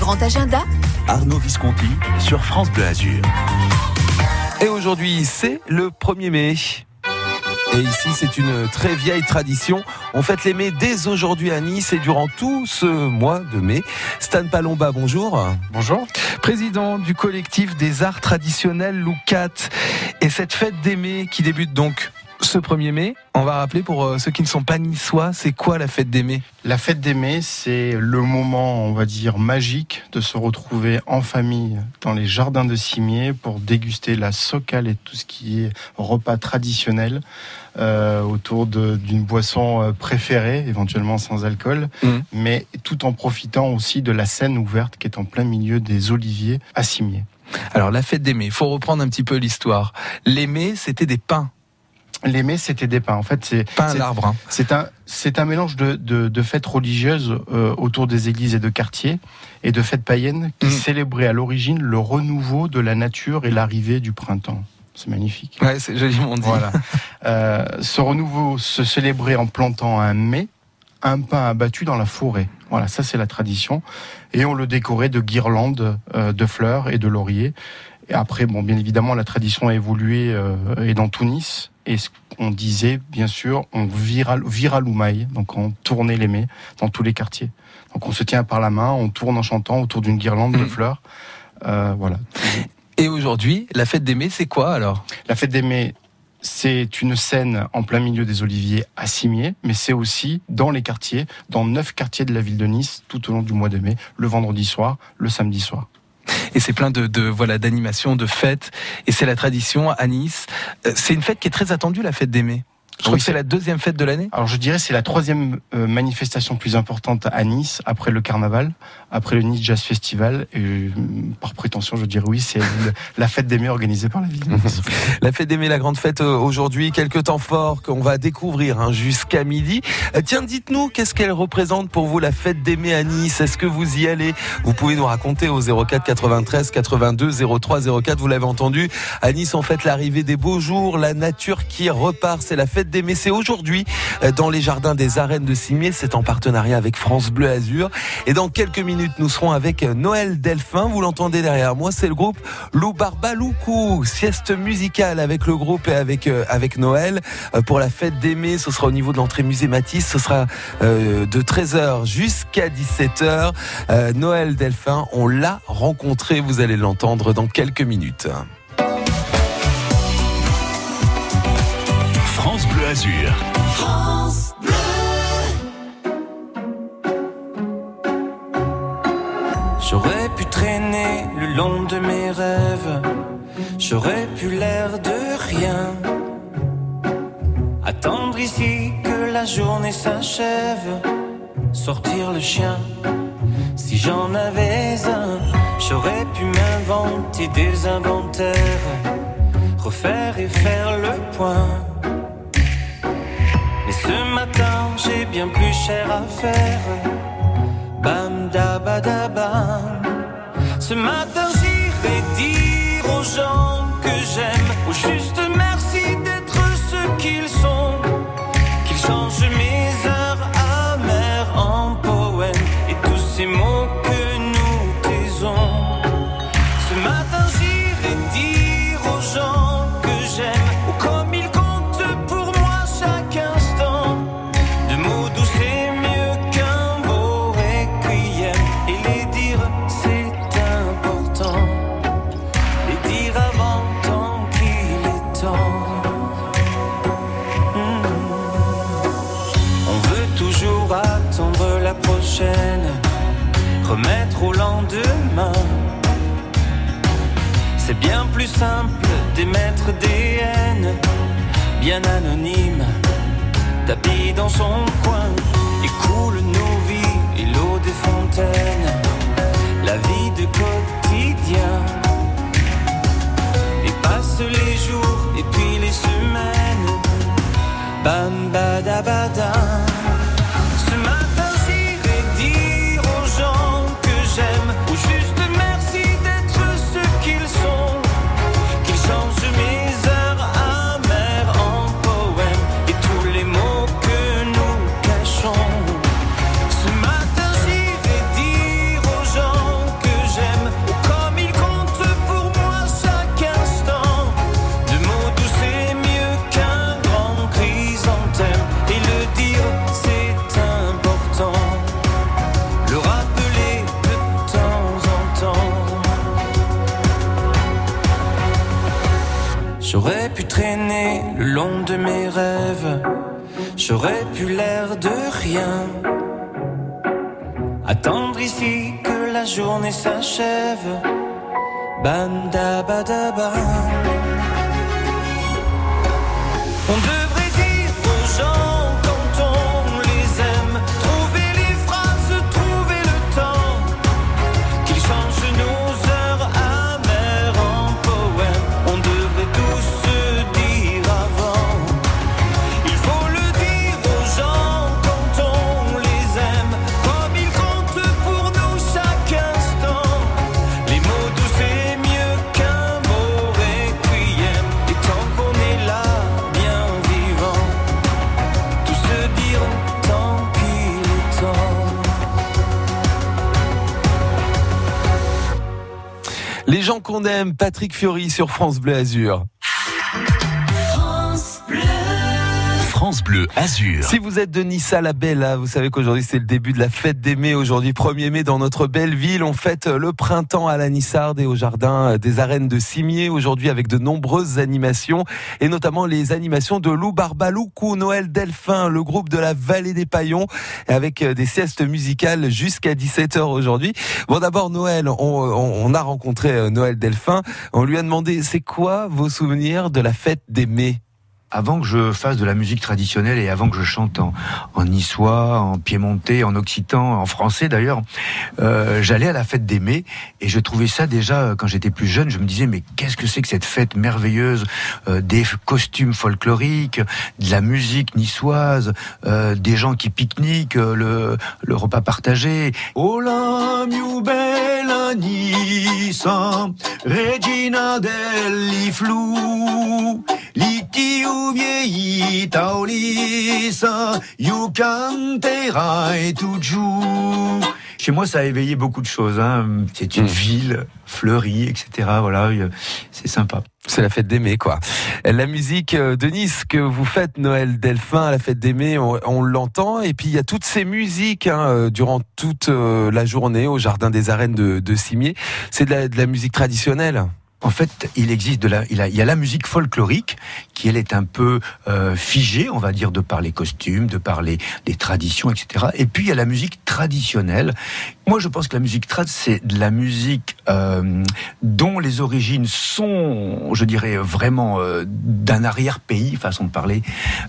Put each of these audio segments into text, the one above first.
grand agenda, Arnaud Visconti sur France Bleu Azur. Et aujourd'hui, c'est le 1er mai. Et ici, c'est une très vieille tradition. On fête les mai dès aujourd'hui à Nice et durant tout ce mois de mai. Stan Palomba, bonjour. Bonjour. Président du collectif des arts traditionnels Loucat. Et cette fête des mai qui débute donc ce 1er mai, on va rappeler pour euh, ceux qui ne sont pas niçois, c'est quoi la fête des mai La fête des mai, c'est le moment, on va dire, magique de se retrouver en famille dans les jardins de Cimier pour déguster la socale et tout ce qui est repas traditionnel euh, autour d'une boisson euh, préférée, éventuellement sans alcool, Mmh. mais tout en profitant aussi de la scène ouverte qui est en plein milieu des oliviers à Cimier. Alors la fête des mai, il faut reprendre un petit peu l'histoire. Les mai, c'était des pains, Les mets, c'était des pains. En fait, c'est l'arbre. hein. C'est un, c'est un mélange de, de, de fêtes religieuses euh, autour des églises et de quartiers et de fêtes païennes qui Mm. célébraient à l'origine le renouveau de la nature et l'arrivée du printemps. C'est magnifique. Ouais, c'est joliment dit. Voilà. Euh, ce renouveau se célébrait en plantant un mai, un pain abattu dans la forêt. Voilà, ça c'est la tradition. Et on le décorait de guirlandes euh, de fleurs et de lauriers. Et après, bon, bien évidemment, la tradition a évolué euh, et dans Tunis. Et ce qu'on disait, bien sûr, on vira, vira l'oumaï, donc on tournait les mets dans tous les quartiers. Donc on se tient par la main, on tourne en chantant autour d'une guirlande de Mm. fleurs. Euh, voilà. Et aujourd'hui, la fête des mai, c'est quoi alors? La fête des Mets, c'est une scène en plein milieu des Oliviers à Cimier, mais c'est aussi dans les quartiers, dans neuf quartiers de la ville de Nice, tout au long du mois de mai, le vendredi soir, le samedi soir. Et c'est plein de, de voilà d'animations, de fêtes. Et c'est la tradition à Nice. Euh, C'est une fête qui est très attendue, la fête des. Je crois Oui, que c'est la deuxième fête de l'année. Alors je dirais c'est la troisième euh, manifestation plus importante à Nice après le carnaval, après le Nice Jazz Festival. Et euh, par prétention, je dirais oui, c'est la fête des mai organisée par la ville. La fête des la grande fête euh, aujourd'hui, quelques temps forts qu'on va découvrir hein, jusqu'à midi. Euh, tiens, dites-nous, qu'est-ce qu'elle représente pour vous la fête des à Nice? Est-ce que vous y allez? Vous pouvez nous raconter au 04 93 82 03 04. Vous l'avez entendu, à Nice on fête l'arrivée des beaux jours, la nature qui repart. C'est la fête des mai. C'est aujourd'hui euh, dans les jardins des arènes de Cimier. C'est en partenariat avec France Bleu Azur. Et dans quelques minutes, nous serons avec euh, Noël Delphin. Vous l'entendez derrière moi, c'est le groupe Lou Barbaloukou, sieste musicale avec le groupe et avec euh, avec Noël pour la fête des mai. Ce sera au niveau de l'entrée musée Matisse. Ce sera de 13h jusqu'à 17h. Euh, Noël Delphin, on l'a rencontré. Vous allez l'entendre dans quelques minutes. J'aurais pu traîner le long de mes rêves, j'aurais pu l'air de rien. Attendre ici que la journée s'achève, sortir le chien. Si j'en avais un, j'aurais pu m'inventer des inventaires, refaire et faire le point. Mais ce matin, j'ai bien plus cher à faire. Bam da ba da bam. Ce matin j'irai dire aux gens que j'aime, juste Remettre au lendemain C'est bien plus simple d'émettre des haines Bien anonymes tapis dans son coin et coule nos vies et l'eau des fontaines, la vie de quotidien. Et passent les jours et puis les semaines, bam badabada. L'air de rien. Attendre ici que la journée s'achève. Bam da ba da ba. On Les gens qu'on aime, Patrick Fiori sur France Bleu Azur. Si vous êtes de Nissa la Bella, vous savez qu'aujourd'hui c'est le début de la fête des mai. Aujourd'hui 1er mai dans notre belle ville, on fête le printemps à la Nissarde et au jardin des arènes de Cimier. Aujourd'hui avec de nombreuses animations et notamment les animations de Lou Barbaloukou, Noël Delphin, le groupe de la Vallée des Paillons avec des siestes musicales jusqu'à 17h aujourd'hui. Bon d'abord Noël, on, on- on a rencontré euh, Noël Delphin. On lui a demandé c'est quoi vos souvenirs de la fête des mai avant que je fasse de la musique traditionnelle et avant que je chante en, en niçois, en piémontais, en occitan, en français d'ailleurs, euh, j'allais à la fête des mai et je trouvais ça déjà euh, quand j'étais plus jeune. Je me disais mais qu'est-ce que c'est que cette fête merveilleuse euh, des costumes folkloriques, de la musique niçoise, euh, des gens qui pique-niquent, euh, le, le repas partagé. Ulissa, io canterai toujours. Chez moi, ça a éveillé beaucoup de choses. Hein. C'est une Mm. ville fleurie, etc. Voilà, euh, c'est sympa. C'est la fête des mai, quoi. La musique euh, de Nice que vous faites, Noël Delphin, à la fête des mai, on, on l'entend. Et puis il y a toutes ces musiques hein, euh, durant toute la journée au jardin des arènes de, de Cimier. C'est de la musique traditionnelle. En fait, il existe de la, il, y a la musique folklorique qui elle est un peu euh, figée, on va dire, de par les costumes, de par les, les traditions, etc. Et puis il y a la musique traditionnelle. Moi, je pense que la musique trad, c'est de la musique euh, dont les origines sont, je dirais, vraiment euh, d'un arrière-pays, façon de parler.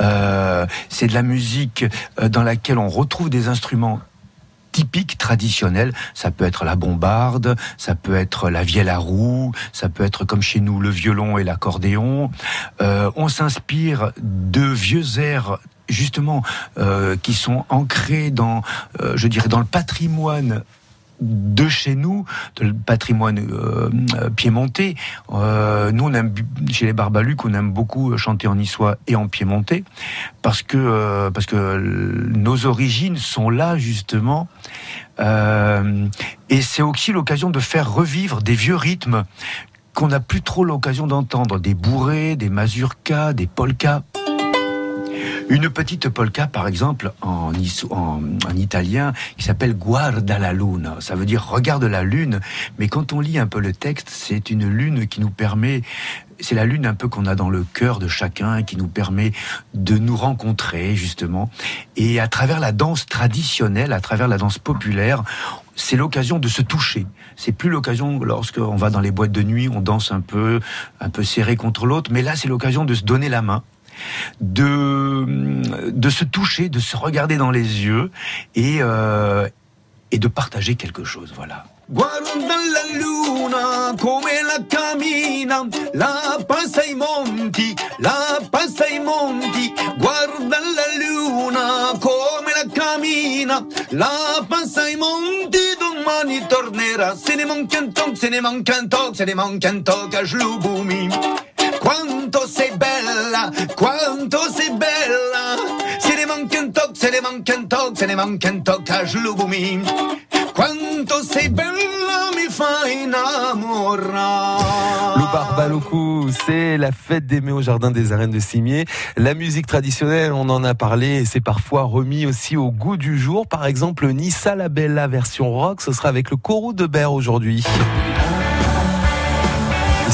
Euh, c'est de la musique euh, dans laquelle on retrouve des instruments typiques traditionnels. Ça peut être la bombarde, ça peut être la vielle à roue, ça peut être comme chez nous le violon et l'accordéon. Euh, on s'inspire de vieux airs justement euh, qui sont ancrés dans, euh, je dirais, dans le patrimoine de chez nous, de le patrimoine euh, euh, piémontais. Euh, nous, on aime chez les Barbalucs, on aime beaucoup chanter en niçois et en piémontais, parce que parce que nos origines sont là justement. Et c'est aussi l'occasion de faire revivre des vieux rythmes qu'on n'a plus trop l'occasion d'entendre, des bourrées, des mazurkas, des polkas. Une petite polka, par exemple, en, italien, qui s'appelle Guarda la luna. Ça veut dire regarde la lune. Mais quand on lit un peu le texte, c'est une lune qui nous permet, c'est la lune un peu qu'on a dans le cœur de chacun, qui nous permet de nous rencontrer, justement. Et à travers la danse traditionnelle, à travers la danse populaire, c'est l'occasion de se toucher. C'est plus l'occasion lorsqu'on va dans les boîtes de nuit, on danse un peu, un peu serré contre l'autre. Mais là, c'est l'occasion de se donner la main de, de se toucher, de se regarder dans les yeux et, euh, et de partager quelque chose. Voilà. Guarda la luna come la la monti, la monti. Guarda la luna come la la monti. Quanto sei bella, quanto sei bella. Se ne manca un toc, se ne manca un toc, se ne manca un toc a Slubumi. Quanto sei bella, mi fai innamorare. Barbaloku, c'est la fête des mai au jardin des arènes de Cimier. La musique traditionnelle, on en a parlé, c'est parfois remis aussi au goût du jour. Par exemple, Nissa la Bella version rock, ce sera avec le Corou de Berre aujourd'hui.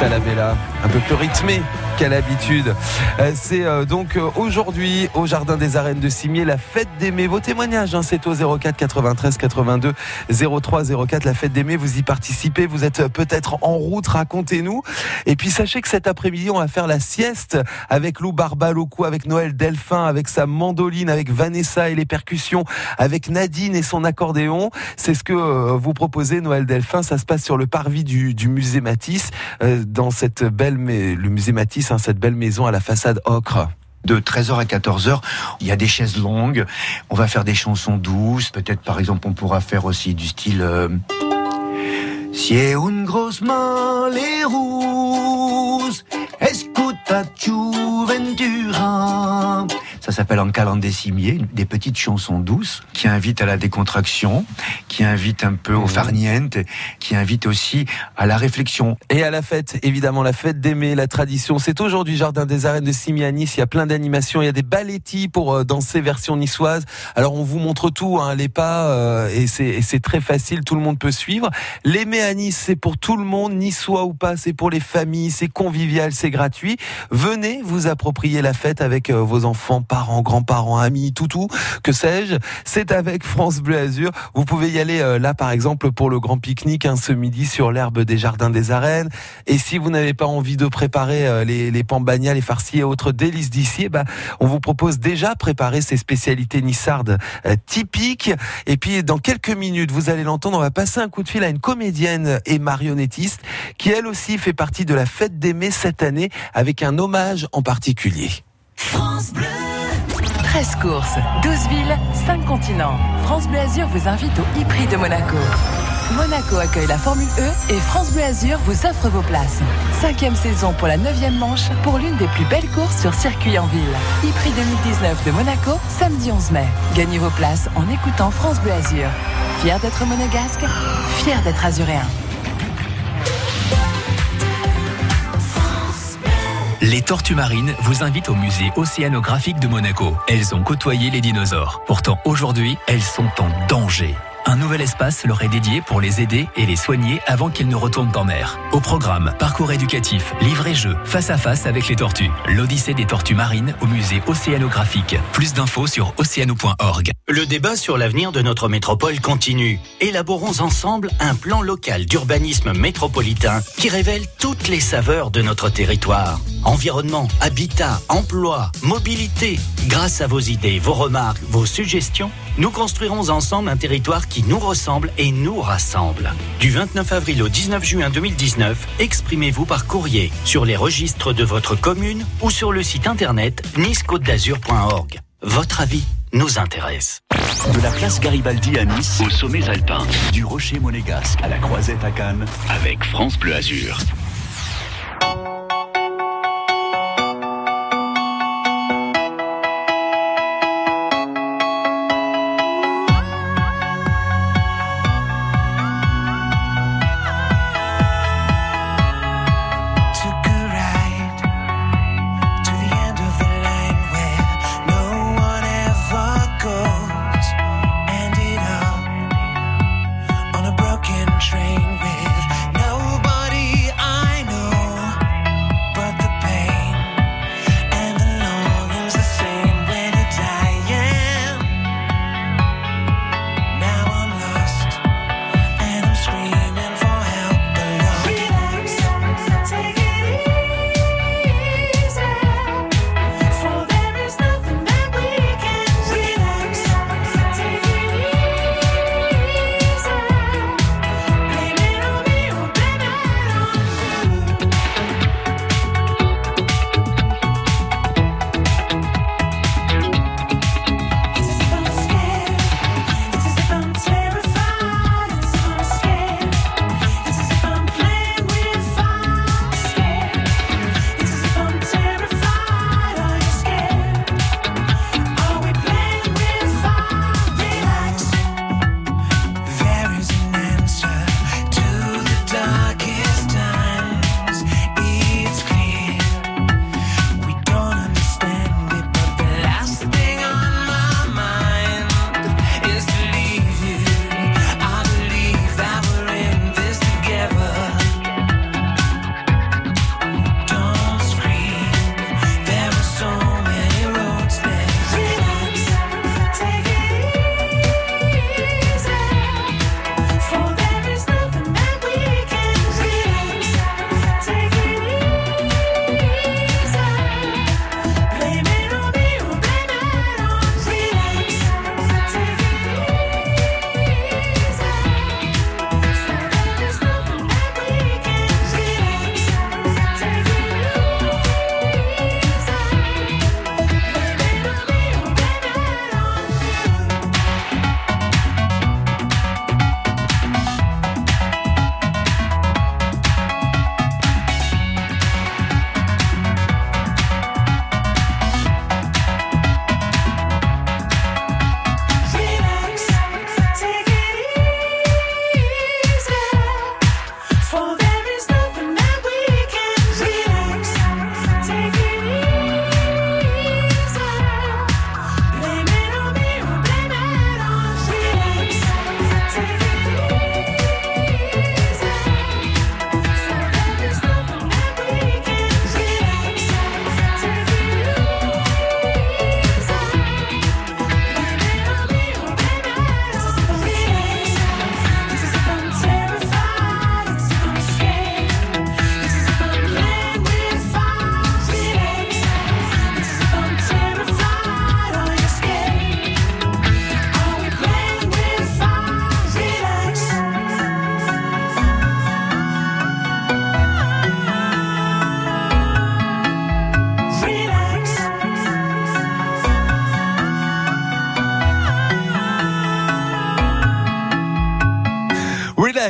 Nissa la Bella, un peu plus rythmé qu'à l'habitude. Euh, c'est euh, donc euh, aujourd'hui au Jardin des Arènes de Cimier la fête d'aimer. Vos témoignages, hein, c'est au 04 93 82 03 04 la fête d'aimer. Vous y participez, vous êtes peut-être en route, racontez-nous. Et puis sachez que cet après-midi, on va faire la sieste avec Lou Barbalocou, avec Noël Delphin, avec sa mandoline, avec Vanessa et les percussions, avec Nadine et son accordéon. C'est ce que vous proposez, Noël Delphin. Ça se passe sur le parvis du, musée Matisse, dans cette belle, le musée Matisse, hein, cette belle maison à la façade ocre. De 13h à 14h, il y a des chaises longues, on va faire des chansons douces, peut-être par exemple on pourra faire aussi du style euh, Si une grosse escuta ça s'appelle En calandé des petites chansons douces qui invitent à la décontraction, qui invitent un peu au mmh. farniente, qui invitent aussi à la réflexion. Et à la fête, évidemment, la fête d'aimer, la tradition. C'est aujourd'hui Jardin des Arènes de Simi à Nice. Il y a plein d'animations. Il y a des ballettis pour euh, danser version niçoise. Alors on vous montre tout, hein, les pas, euh, et c'est très facile. Tout le monde peut suivre. L'aimer à Nice, c'est pour tout le monde, niçois ou pas. C'est pour les familles, c'est convivial, c'est gratuit. Venez vous approprier la fête avec euh, vos enfants parents, grands-parents, amis, toutou, que sais-je. C'est avec France Bleu Azur. Vous pouvez y aller euh, là, par exemple, pour le grand pique-nique hein, ce midi sur l'herbe des jardins des arènes. Et si vous n'avez pas envie de préparer euh, les, les pambagnas, les farcis et autres délices d'ici, bah, on vous propose déjà préparer ces spécialités nissardes euh, typiques. Et puis, dans quelques minutes, vous allez l'entendre, on va passer un coup de fil à une comédienne et marionnettiste qui, elle aussi, fait partie de la fête d'aimer cette année avec un hommage en particulier. France Bleu. 13 courses, 12 villes, 5 continents. France Bleu Azur vous invite au e-prix de Monaco. Monaco accueille la Formule E et France Bleu Azur vous offre vos places. Cinquième saison pour la neuvième manche pour l'une des plus belles courses sur circuit en ville. e-prix 2019 de Monaco, samedi 11 mai. Gagnez vos places en écoutant France Bleu Azur. Fier d'être monégasque, fier d'être azuréen. Les tortues marines vous invitent au musée océanographique de Monaco. Elles ont côtoyé les dinosaures. Pourtant, aujourd'hui, elles sont en danger. Un nouvel espace leur est dédié pour les aider et les soigner avant qu'ils ne retournent en mer. Au programme, parcours éducatif, livre et jeux, face à face avec les tortues. L'Odyssée des tortues marines au musée océanographique. Plus d'infos sur océano.org. Le débat sur l'avenir de notre métropole continue. Élaborons ensemble un plan local d'urbanisme métropolitain qui révèle toutes les saveurs de notre territoire. Environnement, habitat, emploi, mobilité. Grâce à vos idées, vos remarques, vos suggestions, nous construirons ensemble un territoire qui nous ressemble et nous rassemble. Du 29 avril au 19 juin 2019, exprimez-vous par courrier sur les registres de votre commune ou sur le site internet nice-côte-d'azur.org. Votre avis nous intéresse. De la place Garibaldi à Nice, aux sommets alpins, du rocher monégasque à la croisette à Cannes, avec France Bleu Azur.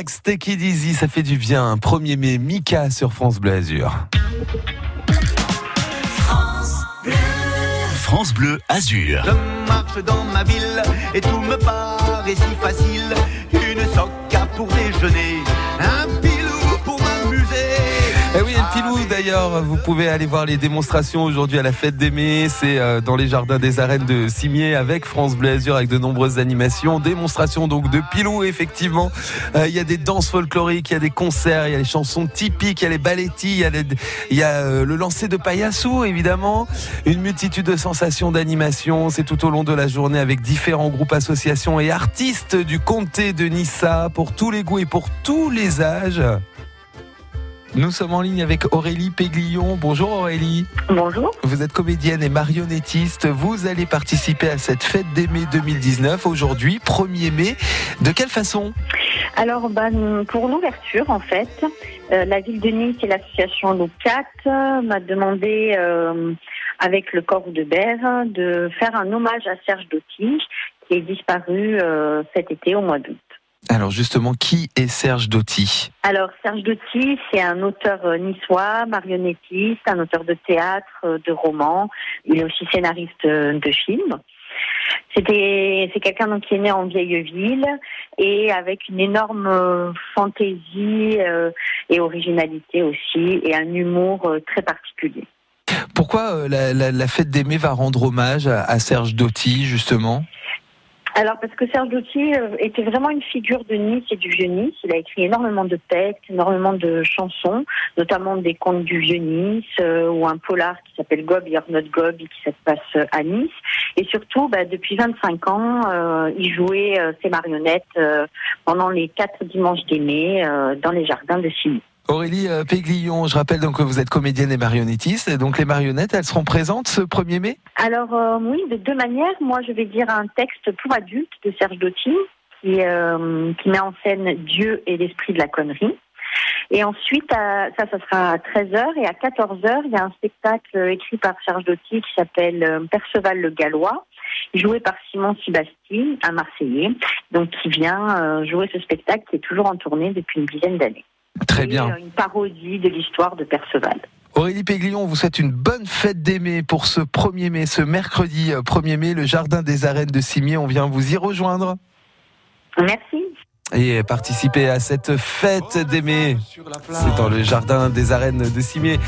Relax, take it easy, ça fait du bien. 1er mai, Mika sur France Bleu Azur. France Bleu Azur. Je marche dans ma ville et tout me paraît si facile. Une soca pour déjeuner, Pilou d'ailleurs, vous pouvez aller voir les démonstrations aujourd'hui à la fête d'Aimé. C'est euh, dans les jardins des arènes de Cimier avec France Bleu Azur avec de nombreuses animations. Démonstrations donc de Pilou, effectivement. Euh, Il y a des danses folkloriques, il y a des concerts, il y a les chansons typiques, il y a les ballettis, il y a, les- il y a, euh, le lancer de paillassou évidemment. Une multitude de sensations d'animation. C'est tout au long de la journée avec différents groupes, associations et artistes du comté de Nissa pour tous les goûts et pour tous les âges. Nous sommes en ligne avec Aurélie Péglillon. Bonjour Aurélie. Bonjour. Vous êtes comédienne et marionnettiste. Vous allez participer à cette fête des mai 2019 aujourd'hui, 1er mai. De quelle façon? Alors, ben, pour l'ouverture, en fait, euh, la ville de Nice et l'association Loucat euh, m'a demandé, euh, avec le corps de Berre, de faire un hommage à Serge Dotti, qui est disparu euh, cet été au mois d'août. Alors justement, qui est Serge Dotti Alors, Serge Dotti, c'est un auteur euh, niçois, marionnettiste, un auteur de théâtre, euh, de romans. Il est aussi scénariste euh, de films. C'était, c'est quelqu'un qui est né en vieille ville et avec une énorme fantaisie et originalité aussi et un humour très particulier. Pourquoi la, la- la fête des mai va rendre hommage à, à Serge Dotti justement? Alors parce que Serge Dotti euh, était vraiment une figure de Nice et du vieux Nice. Il a écrit énormément de textes, énormément de chansons, notamment des contes du vieux Nice euh, ou un polar qui s'appelle Gob Not Gob qui se passe euh, à Nice. Et surtout, bah, depuis 25 ans, il jouait ses marionnettes pendant les quatre dimanches des mai dans les jardins de Signy. Aurélie euh, Péglillon, je rappelle donc que vous êtes comédienne et marionnettiste. Et donc les marionnettes, elles seront présentes ce 1er mai? Alors euh, oui, de deux manières. Moi, je vais dire un texte pour adultes de Serge qui, euh, qui met en scène Dieu et l'esprit de la connerie. Et ensuite, ça, ça sera à 13h. Et à 14h, il y a un spectacle écrit par Serge Dotti qui s'appelle Perceval le Gallois, joué par Simon Sibasti, un Marseillais, donc qui vient jouer ce spectacle qui est toujours en tournée depuis une dizaine d'années. Très bien. euh, une parodie de l'histoire de Perceval. Aurélie Péglillon, on vous souhaite une bonne fête des mai pour ce 1er mai, ce mercredi euh, 1er mai, le jardin des arènes de Cimier. On vient vous y rejoindre Merci. Et participer à cette fête des mai. C'est dans le jardin des arènes de Cimier.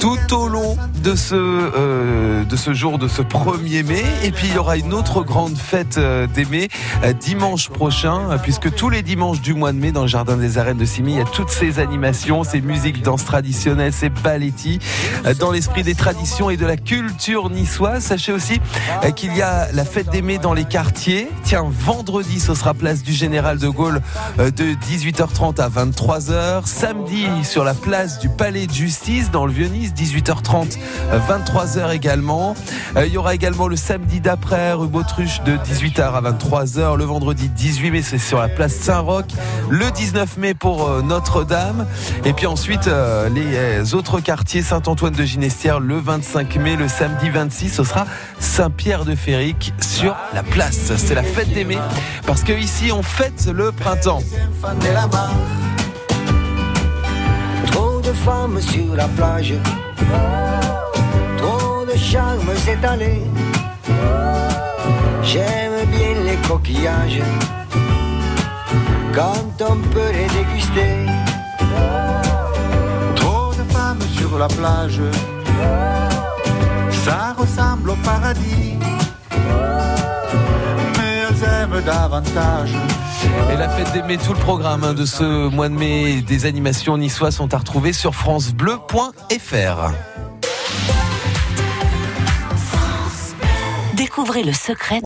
Tout au long de ce, euh, de ce jour, de ce 1er mai. Et puis il y aura une autre grande fête euh, des mai euh, dimanche prochain, euh, puisque tous les dimanches du mois de mai, dans le jardin des arènes de Cimier, il y a toutes ces animations, ces musiques, danses traditionnelles, ces ballettis, euh, dans l'esprit des traditions et de la culture niçoise. Sachez aussi qu'il y a la fête des mai dans les quartiers. Tiens, vendredi, ce sera place du Général de Gaulle euh, de 18h30 à 23h. Samedi, sur la place du Palais de Justice dans le Vieux-Nice, 18h30, euh, 23h également. Euh, Il y aura également le samedi d'après, rue Bautruche, de 18h à 23h. Le vendredi 18 mai, c'est sur la place Saint-Roch. Le 19 mai pour euh, Notre-Dame. Et puis ensuite, les autres quartiers, Saint-Antoine de Ginestière, le 25 mai. Le samedi 26, ce sera Saint-Pierre-de-Féric sur la place. C'est la fête des mai. Parce que ici, on fête le printemps. de la mar. Trop de femmes sur la plage, trop de charme s'étaler. J'aime bien les coquillages, quand on peut les déguster. Trop de femmes sur la plage, ça ressemble au paradis. Davantage. Et la fête des mai, tout le programme hein, de ce mois de mai des animations niçoises sont à retrouver sur francebleu.fr. Découvrez le secret